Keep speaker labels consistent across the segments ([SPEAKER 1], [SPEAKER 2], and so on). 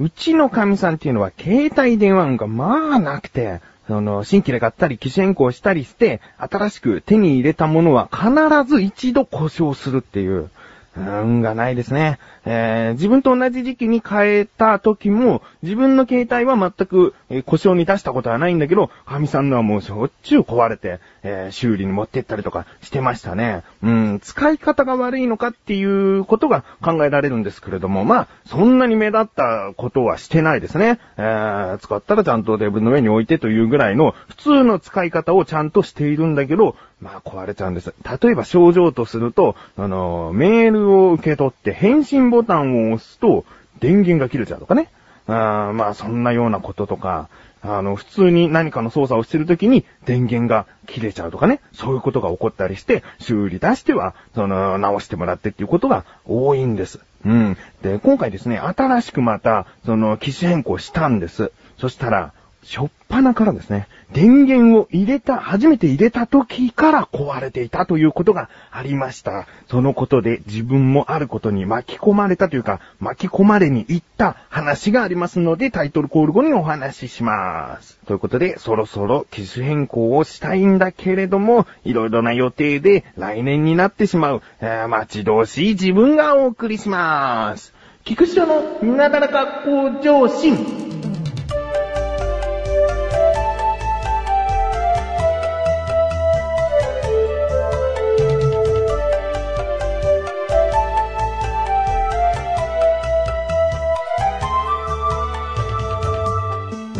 [SPEAKER 1] うちの神さんっていうのは携帯電話がまあなくて、その、新規で買ったり、機種変更したりして、新しく手に入れたものは必ず一度故障するっていう。運がないですね。えー、自分と同じ時期に変えた時も、自分の携帯は全く、え、故障に出したことはないんだけど、神さんのはもうしょっちゅう壊れて、えー、修理に持ってったりとかしてましたね。うん、使い方が悪いのかっていうことが考えられるんですけれども、まあ、そんなに目立ったことはしてないですね。えー、使ったらちゃんとテーブルの上に置いてというぐらいの普通の使い方をちゃんとしているんだけど、まあ壊れちゃうんです。例えば症状とすると、あの、メールを受け取って返信ボタンを押すと電源が切れちゃうとかね。あまあそんなようなこととか、あの、普通に何かの操作をしてるときに電源が切れちゃうとかね。そういうことが起こったりして、修理出しては、その、直してもらってっていうことが多いんです。うん。で、今回ですね、新しくまた、その、機種変更したんです。そしたら、しょっぱなからですね、電源を入れた、初めて入れた時から壊れていたということがありました。そのことで自分もあることに巻き込まれたというか、巻き込まれに行った話がありますので、タイトルコール後にお話しします。ということで、そろそろ機種変更をしたいんだけれども、いろいろな予定で来年になってしまう、えー、待ち遠しい自分がお送りします。菊池のなだらか向上心。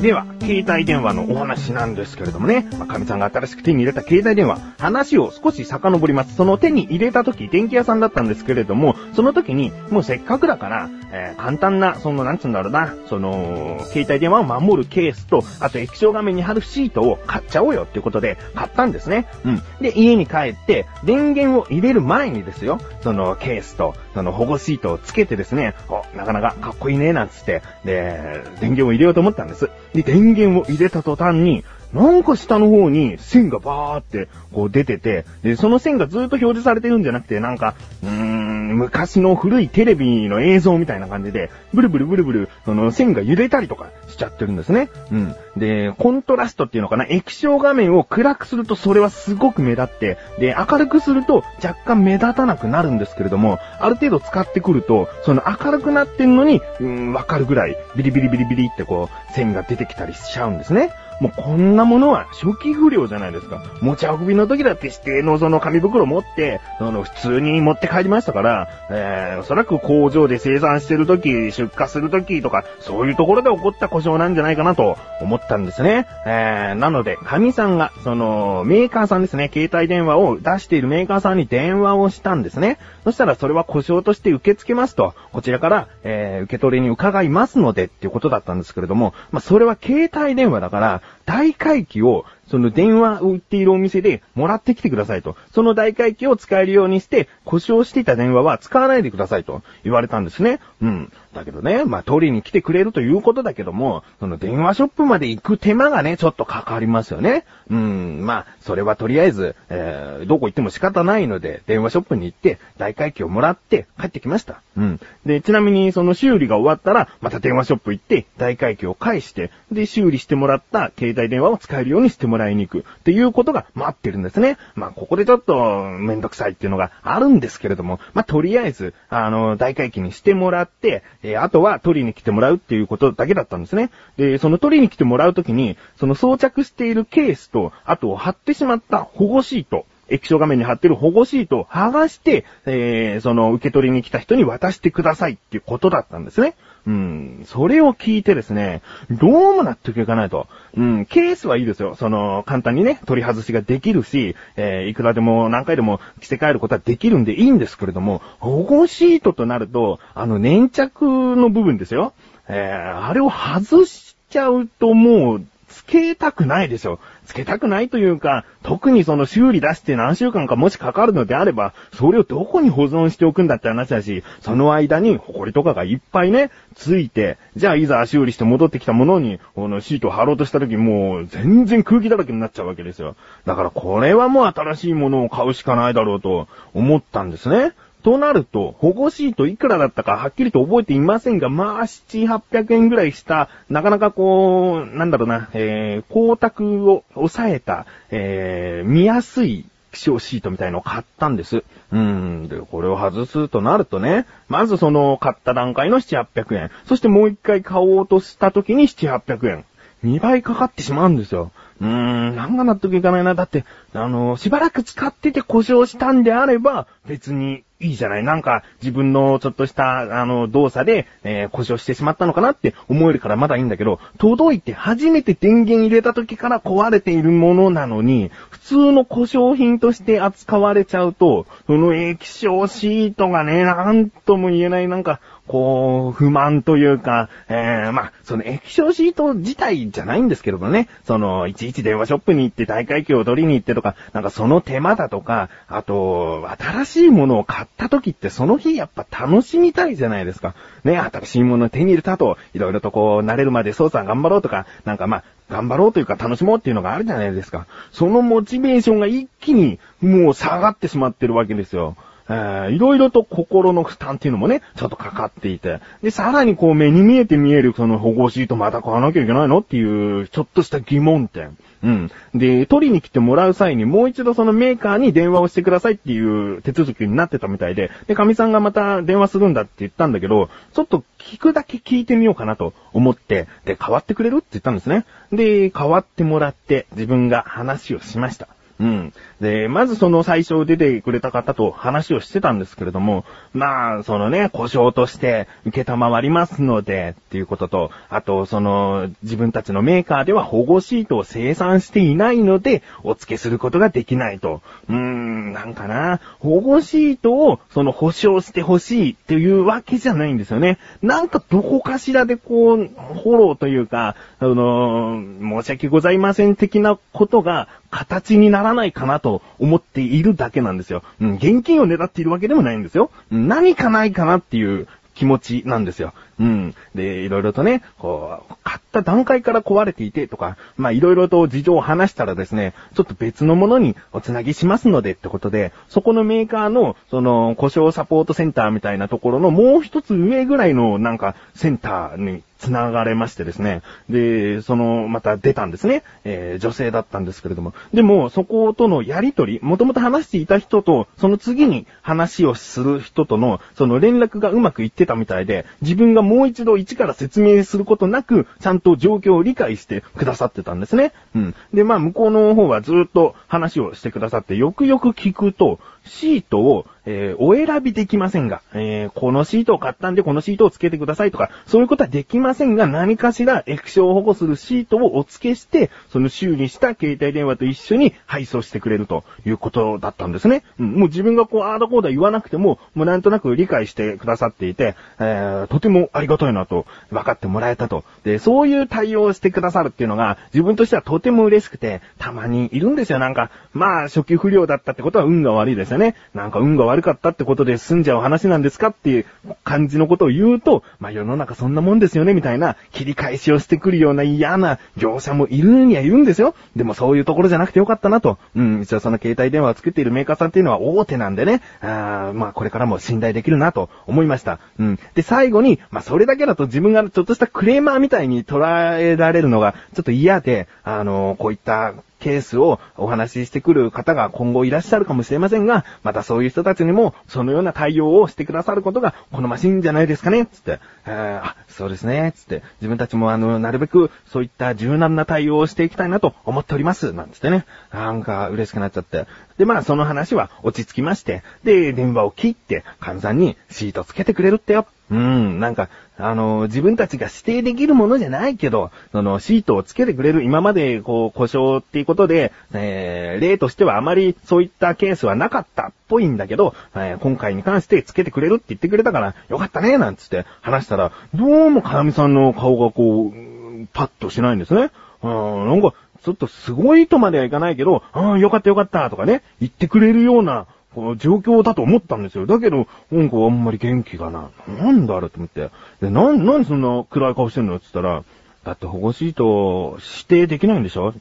[SPEAKER 1] では、携帯電話のお話なんですけれどもね、まあ、神さんが新しく手に入れた携帯電話、話を少し遡ります。その手に入れた時、電気屋さんだったんですけれども、その時に、もうせっかくだから、えー、簡単な、その、なんつうんだろうな、その、携帯電話を守るケースと、あと液晶画面に貼るシートを買っちゃおうよっていうことで、買ったんですね。うん。で、家に帰って、電源を入れる前にですよ、そのケースと、その保護シートをつけてですね、お、なかなかかっこいいね、なんつって、で、電源を入れようと思ったんです。で、電源を入れた途端に、なんか下の方に線がバーってこう出てて、で、その線がずっと表示されてるんじゃなくて、なんか、うーん、昔の古いテレビの映像みたいな感じで、ブルブルブルブル、その線が揺れたりとかしちゃってるんですね。うん。で、コントラストっていうのかな、液晶画面を暗くするとそれはすごく目立って、で、明るくすると若干目立たなくなるんですけれども、ある程度使ってくると、その明るくなってんのに、うーん、わかるぐらい、ビリビリビリビリってこう、線が出てきたりしちゃうんですね。もうこんなものは初期不良じゃないですか。持ち運びの時だって指定のその紙袋持って、その普通に持って帰りましたから、えー、おそらく工場で生産してる時、出荷する時とか、そういうところで起こった故障なんじゃないかなと思ったんですね。えー、なので、神さんが、その、メーカーさんですね、携帯電話を出しているメーカーさんに電話をしたんですね。そしたらそれは故障として受け付けますと、こちらから、えー、受け取りに伺いますのでっていうことだったんですけれども、まあ、それは携帯電話だから、大回帰をその電話を売っているお店でもらってきてくださいと。その大会機を使えるようにして、故障していた電話は使わないでくださいと言われたんですね。うん。だけどね、まあ、取りに来てくれるということだけども、その電話ショップまで行く手間がね、ちょっとかかりますよね。うん、まあ、それはとりあえず、えー、どこ行っても仕方ないので、電話ショップに行って、大会機をもらって帰ってきました。うん。で、ちなみにその修理が終わったら、また電話ショップ行って、大会機を返して、で、修理してもらった携帯電話を使えるようにしてもらいに行く。っていうことが待ってるんですね。まあ、ここでちょっとめんどくさいっていうのがあるんですけれども、まあ、とりあえず、あの、大会機にしてもらって、えー、あとは取りに来てもらうっていうことだけだったんですね。で、その取りに来てもらうときに、その装着しているケースと、あと貼ってしまった保護シート、液晶画面に貼ってる保護シートを剥がして、えー、その受け取りに来た人に渡してくださいっていうことだったんですね。うん、それを聞いてですね、どうも納得いかないと。うん、ケースはいいですよ。その、簡単にね、取り外しができるし、えー、いくらでも何回でも着せ替えることはできるんでいいんですけれども、保護シートとなると、あの、粘着の部分ですよ。えー、あれを外しちゃうともう、けたくないでしょ。つけたくないというか、特にその修理出して何週間かもしかかるのであれば、それをどこに保存しておくんだって話だし、その間に埃とかがいっぱいね、ついて、じゃあいざ修理して戻ってきたものに、このシートを貼ろうとした時もう全然空気だらけになっちゃうわけですよ。だからこれはもう新しいものを買うしかないだろうと思ったんですね。となると、保護シートいくらだったかはっきりと覚えていませんが、まあ、7、800円ぐらいした、なかなかこう、なんだろうな、えー、光沢を抑えた、えー、見やすい気象シートみたいのを買ったんです。うん。で、これを外すとなるとね、まずその買った段階の7、800円。そしてもう一回買おうとした時に7、800円。2倍かかってしまうんですよ。うーん、なんか納得いかないな。だって、あの、しばらく使ってて故障したんであれば、別にいいじゃない。なんか、自分のちょっとした、あの、動作で、えー、故障してしまったのかなって思えるからまだいいんだけど、届いて初めて電源入れた時から壊れているものなのに、普通の故障品として扱われちゃうと、その液晶シートがね、なんとも言えない、なんか、こう、不満というか、えー、まあ、その液晶シート自体じゃないんですけどもね、その、いちいち電話ショップに行って大会機を取りに行ってとか、なんかその手間だとか、あと、新しいものを買った時ってその日やっぱ楽しみたいじゃないですか。ね、新しいものを手に入れたと、いろいろとこう、慣れるまで操作頑張ろうとか、なんかまあ、頑張ろうというか楽しもうっていうのがあるじゃないですか。そのモチベーションが一気にもう下がってしまってるわけですよ。えー、いろいろと心の負担っていうのもね、ちょっとかかっていて。で、さらにこう目に見えて見えるその保護シートまた買わなきゃいけないのっていう、ちょっとした疑問点。うん。で、取りに来てもらう際にもう一度そのメーカーに電話をしてくださいっていう手続きになってたみたいで、で、神さんがまた電話するんだって言ったんだけど、ちょっと聞くだけ聞いてみようかなと思って、で、変わってくれるって言ったんですね。で、変わってもらって自分が話をしました。うん。で、まずその最初出てくれた方と話をしてたんですけれども、まあ、そのね、故障として受けたまわりますので、っていうことと、あと、その、自分たちのメーカーでは保護シートを生産していないので、お付けすることができないと。うーん、なんかな、保護シートを、その保証してほしいっていうわけじゃないんですよね。なんかどこかしらでこう、フォローというか、あの、申し訳ございません的なことが形にならないかなとと思っているだけなんですよ。うん、現金を狙っているわけでもないんですよ。何かないかなっていう気持ちなんですよ。うん。で、いろいろとね、こう、買った段階から壊れていてとか、まあいろいろと事情を話したらですね、ちょっと別のものにおつなぎしますのでってことで、そこのメーカーの、その、故障サポートセンターみたいなところのもう一つ上ぐらいのなんかセンターに繋がれましてですね。で、その、また出たんですね。えー、女性だったんですけれども。でも、そことのやりとり、もともと話していた人と、その次に話をする人との、その連絡がうまくいってたみたいで、自分がもう一度一から説明することなく、ちゃんと状況を理解してくださってたんですね。うん。で、まあ、向こうの方はずっと話をしてくださって、よくよく聞くと、シートを、えー、お選びできませんが、えー、このシートを買ったんでこのシートを付けてくださいとか、そういうことはできませんが、何かしら液晶を保護するシートをお付けして、その修理した携帯電話と一緒に配送してくれるということだったんですね。うん、もう自分がこう、アードコーダー言わなくても、もうなんとなく理解してくださっていて、えー、とてもありがたいなと、分かってもらえたと。で、そういう対応をしてくださるっていうのが、自分としてはとても嬉しくて、たまにいるんですよ。なんか、まあ、初期不良だったってことは運が悪いですよね。なんか運が悪いかったってことで済んじゃう話なんですかっていう感じのことを言うと、まあ世の中そんなもんですよね、みたいな切り返しをしてくるような嫌な業者もいるにはいるんですよ。でもそういうところじゃなくてよかったなと。うん、一応その携帯電話を作っているメーカーさんっていうのは大手なんでね、あまあこれからも信頼できるなと思いました。うん。で、最後に、まあそれだけだと自分がちょっとしたクレーマーみたいに捉えられるのがちょっと嫌で、あのこういったケースをお話ししてくる方が今後いらっしゃるかもしれませんが、またそういう人たちにもそのような対応をしてくださることが好ましいんじゃないですかね。つって、あ、そうですね、つって、自分たちもあの、なるべくそういった柔軟な対応をしていきたいなと思っております、なんつってね。なんか嬉しくなっちゃって。で、まあその話は落ち着きまして、で、電話を切って、簡単にシートつけてくれるってよ。うん、なんか、あの、自分たちが指定できるものじゃないけど、その、シートをつけてくれる、今まで、こう、故障っていうことで、えー、例としてはあまりそういったケースはなかったっぽいんだけど、えー、今回に関してつけてくれるって言ってくれたから、よかったね、なんつって話したら、どうもかなみさんの顔がこう、パッとしないんですね。うん、なんか、ちょっとすごいとまではいかないけど、ああ、よかったよかったとかね、言ってくれるような、この状況だと思ったんですよ。だけど、なんかあんまり元気がな。なんだあれと思って。で、なん、なんでそんな暗い顔してんのって言ったら、だって保護シート指定できないんでしょ？ん？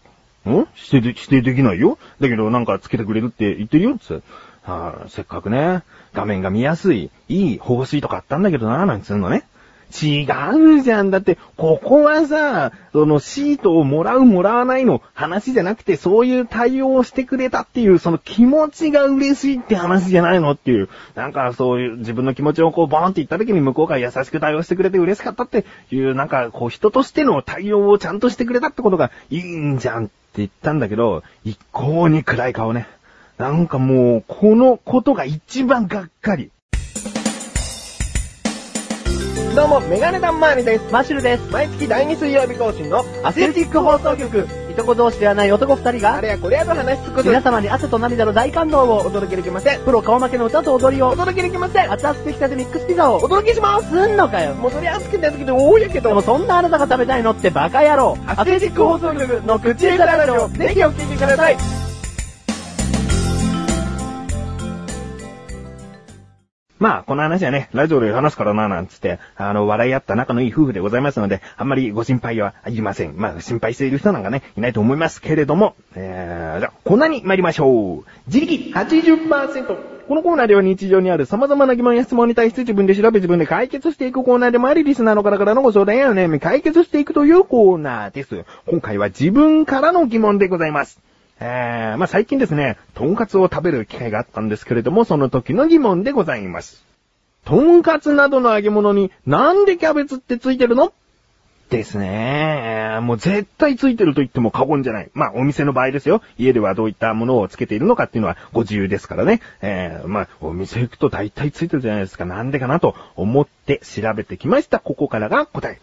[SPEAKER 1] 指定で、指定できないよ？だけどなんかつけてくれるって言ってるよってはあ、せっかくね、画面が見やすい、いい放水とかあったんだけどな、なんつうのね。違うじゃん。だって、ここはさ、そのシートをもらうもらわないの話じゃなくて、そういう対応をしてくれたっていう、その気持ちが嬉しいって話じゃないのっていう。なんかそういう自分の気持ちをこうボーンって言った時に向こうが優しく対応してくれて嬉しかったっていう、なんかこう人としての対応をちゃんとしてくれたってことがいいんじゃんって言ったんだけど、一向に暗い顔ね。なんかもう、このことが一番がっかり。
[SPEAKER 2] どうも、メガネタンマーニです。
[SPEAKER 3] マッシュルです。
[SPEAKER 2] 毎月第2水曜日更新のアスレチック放送局。
[SPEAKER 3] いとこ同士ではない男二人が、
[SPEAKER 2] あれやこれやと話し尽くす。
[SPEAKER 3] 皆様に汗と涙の大感動を
[SPEAKER 2] お届けできません。
[SPEAKER 3] プロ顔負けの歌と踊りを
[SPEAKER 2] お届けできません。
[SPEAKER 3] 熱々出来たてミックスピザを
[SPEAKER 2] お届けします。
[SPEAKER 3] すんのかよ。
[SPEAKER 2] もうそりゃ熱くて熱くて多いやけど。
[SPEAKER 3] でもそんなあなたが食べたいのってバカ野郎。
[SPEAKER 2] アスレチック放送局の口下手ラジオ、ぜひお聞きください。
[SPEAKER 1] まあ、この話はね、ラジオで話すからな、なんつって、あの、笑い合った仲のいい夫婦でございますので、あんまりご心配はいりません。まあ、心配している人なんかね、いないと思いますけれども、えー、じゃあ、こんなに参りましょう。自力80%。このコーナーでは日常にある様々な疑問や質問に対して自分で調べ自分で解決していくコーナーでもあり、リスナーの方からのご相談や悩み解決していくというコーナーです。今回は自分からの疑問でございます。えー、まあ、最近ですね、とんかつを食べる機会があったんですけれども、その時の疑問でございます。とんかつなどの揚げ物になんでキャベツってついてるの？ですね。もう絶対ついてると言っても過言じゃない。まあ、お店の場合ですよ。家ではどういったものをつけているのかっていうのはご自由ですからね。えー、まあ、お店行くと大体ついてるじゃないですか。なんでかなと思って調べてきました。ここからが答え。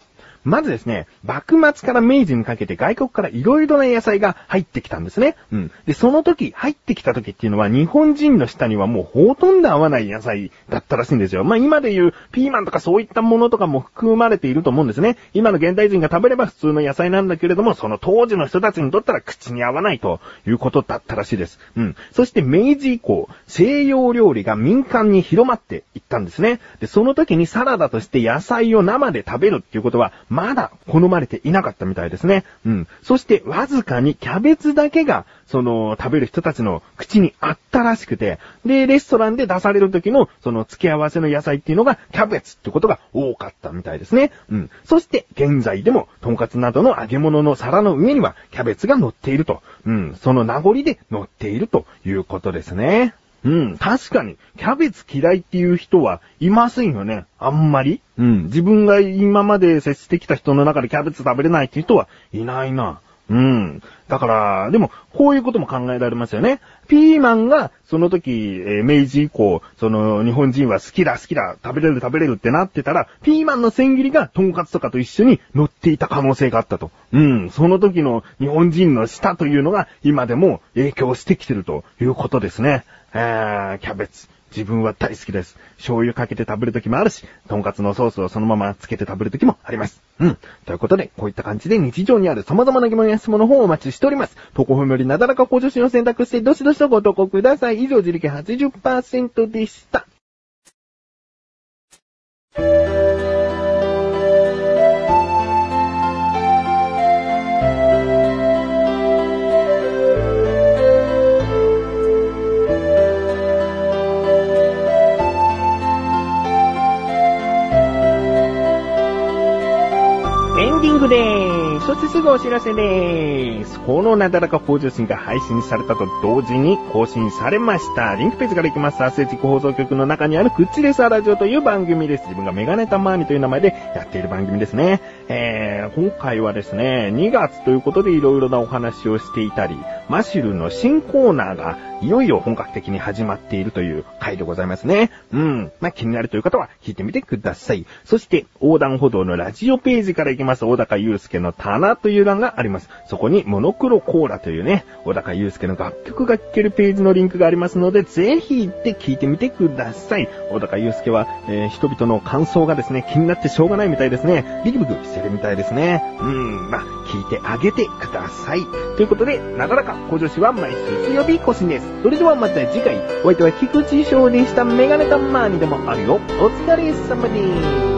[SPEAKER 1] まずですね、幕末から明治にかけて外国から色々な野菜が入ってきたんですね。うん。で、その時、入ってきた時っていうのは日本人の舌にはもうほとんど合わない野菜だったらしいんですよ。まあ今で言うピーマンとかそういったものとかも含まれていると思うんですね。今の現代人が食べれば普通の野菜なんだけれども、その当時の人たちにとったら口に合わないということだったらしいです。うん。そして明治以降、西洋料理が民間に広まっていったんですね。で、その時にサラダとして野菜を生で食べるっていうことは、まだ好まれていなかったみたいですね。うん。そしてわずかにキャベツだけが、その、食べる人たちの口にあったらしくて、で、レストランで出される時の、その付け合わせの野菜っていうのが、キャベツってことが多かったみたいですね。うん。そして、現在でも、とんかつなどの揚げ物の皿の上には、キャベツが乗っていると。うん。その名残で乗っているということですね。うん、確かに、キャベツ嫌いっていう人はいませんよね。あんまり。うん、自分が今まで接してきた人の中でキャベツ食べれないっていう人はいないな。うん。だから、でも、こういうことも考えられますよね。ピーマンが、その時、えー、明治以降、その、日本人は好きだ好きだ、食べれる食べれるってなってたら、ピーマンの千切りが、とんかつとかと一緒に乗っていた可能性があったと。うん。その時の日本人の舌というのが、今でも影響してきてるということですね。え、キャベツ。自分は大好きです。醤油かけて食べるときもあるし、とんかつのソースをそのままつけて食べるときもあります。うん。ということで、こういった感じで日常にある様々な疑問や質問の方をお待ちしております。投稿フォームよりなだらか向上心を選択して、どしどしとご投稿ください。以上、自力80%でした。でーすそしてすぐお知らせでーす。このなだらか向上心が配信されたと同時に更新されました。リンクページから行きます。アスレチック放送局の中にあるクッチレスアラジオという番組です。自分がメガネタマーニという名前でやっている番組ですね。えー、今回はですね、2月ということで色々なお話をしていたり、マシュルの新コーナーがいよいよ本格的に始まっているという回でございますね。うん。まあ、気になるという方は聞いてみてください。そして、横断歩道のラジオページから行きます、小高祐介の棚という欄があります。そこに、モノクロコーラというね、小高祐介の楽曲が聴けるページのリンクがありますので、ぜひ行って聞いてみてください。小高祐介は、えー、人々の感想がですね、気になってしょうがないみたいですね。ビクビクしてるみたいですね。うん。まあ、聞いてあげてください。ということで、なかなか向上心は毎週水曜日更新です。それではまた次回、お相手は菊池翔でしたメガネタマーにでもあるよ。お疲れ様です。